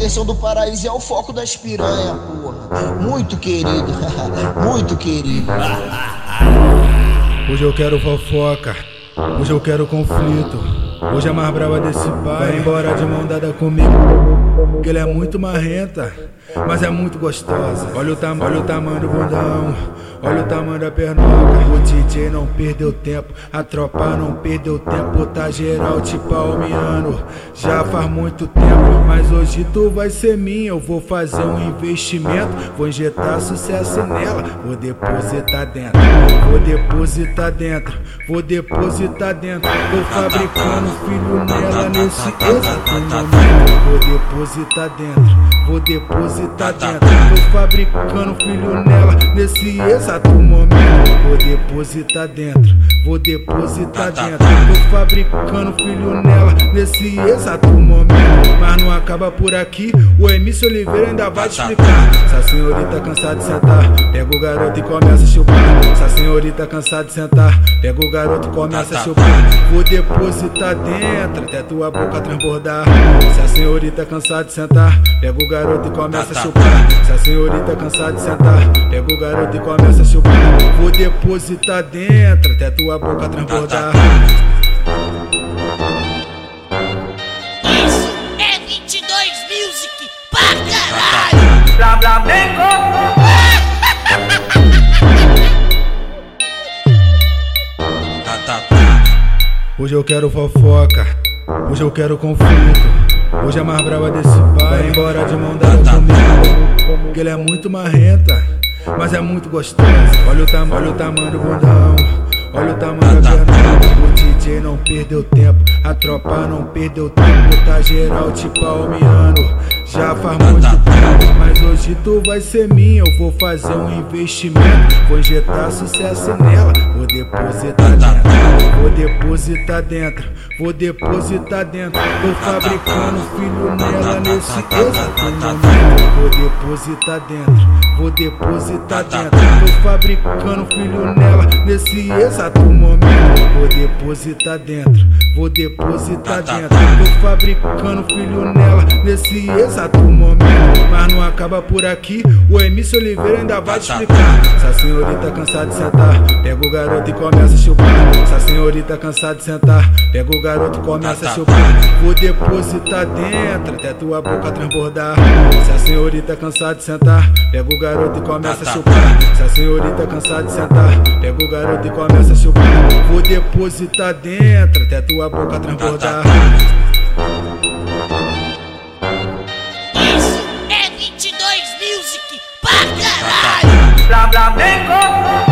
Ederson do Paraíso é o foco das piranha, porra. Muito querido, muito querido. Hoje eu quero fofoca, hoje eu quero conflito. Hoje é mais brava desse pai, embora de mão dada comigo. Que ele é muito marrenta, mas é muito gostosa. Olha o, tam olha o tamanho do bundão, olha o tamanho da pernoca. O DJ não perdeu tempo, a tropa não perdeu tempo. Tá geral te palmeando, já faz muito tempo. Mas hoje tu vai ser minha, eu vou fazer um investimento. Vou injetar sucesso nela, vou depositar dentro. Vou depositar dentro, vou depositar dentro. Tô fabricando filho nela nesse exato momento. Vou depositar dentro, vou depositar dentro. Tô fabricando filho nela nesse exato momento. Vou depositar dentro, vou depositar dentro. Tô fabricando filho nela nesse exato momento. Mas não acaba por aqui, o MC Oliveira ainda vai te explicar. Se a senhorita cansada de sentar, pega o garoto e começa a chupar. Se a senhorita cansada de sentar, pega o garoto e começa a chupar. Vou depositar dentro até tua boca transbordar. Se a senhorita cansada de sentar, pega o garoto e começa a chupar. Se a senhorita cansada de sentar, pega o garoto e começa a chupar. Vou depositar dentro até tua boca transbordar. Isso é 22 Music pra caralho! Flamengo! Hoje eu quero fofoca, hoje eu quero conflito. Hoje é mais brava desse pai, embora de mão dada comigo. Que ele é muito marrenta, mas é muito gostosa. Olha o, tam olha o tamanho do bundão, olha o tamanho da perna. O DJ não perdeu tempo, a tropa não perdeu tempo. Tá geral te palmeando, já faz muito tempo. Hoje tu vai ser minha, eu vou fazer um investimento. Vou injetar sucesso nela, vou depositar dentro. Vou depositar dentro, vou depositar dentro. Tô fabricando filho nela nesse exato momento. Vou depositar dentro, vou depositar dentro. Tô fabricando filho nela nesse exato momento. Vou depositar dentro, vou depositar dentro. Tô fabricando filho nela nesse exato momento. Acaba por aqui, o MC Oliveira ainda vai te explicar. Se a senhorita cansada de sentar, pega o garoto e começa a chupar. Se a senhorita cansada de sentar, pega o garoto e começa a chupar. Vou depositar dentro até tua boca transbordar. Se a senhorita cansada de sentar, pega o garoto e começa a chupar. Se a senhorita cansada de sentar, pega o garoto e começa a chupar. Vou depositar dentro até tua boca transbordar. Blah blah, let go.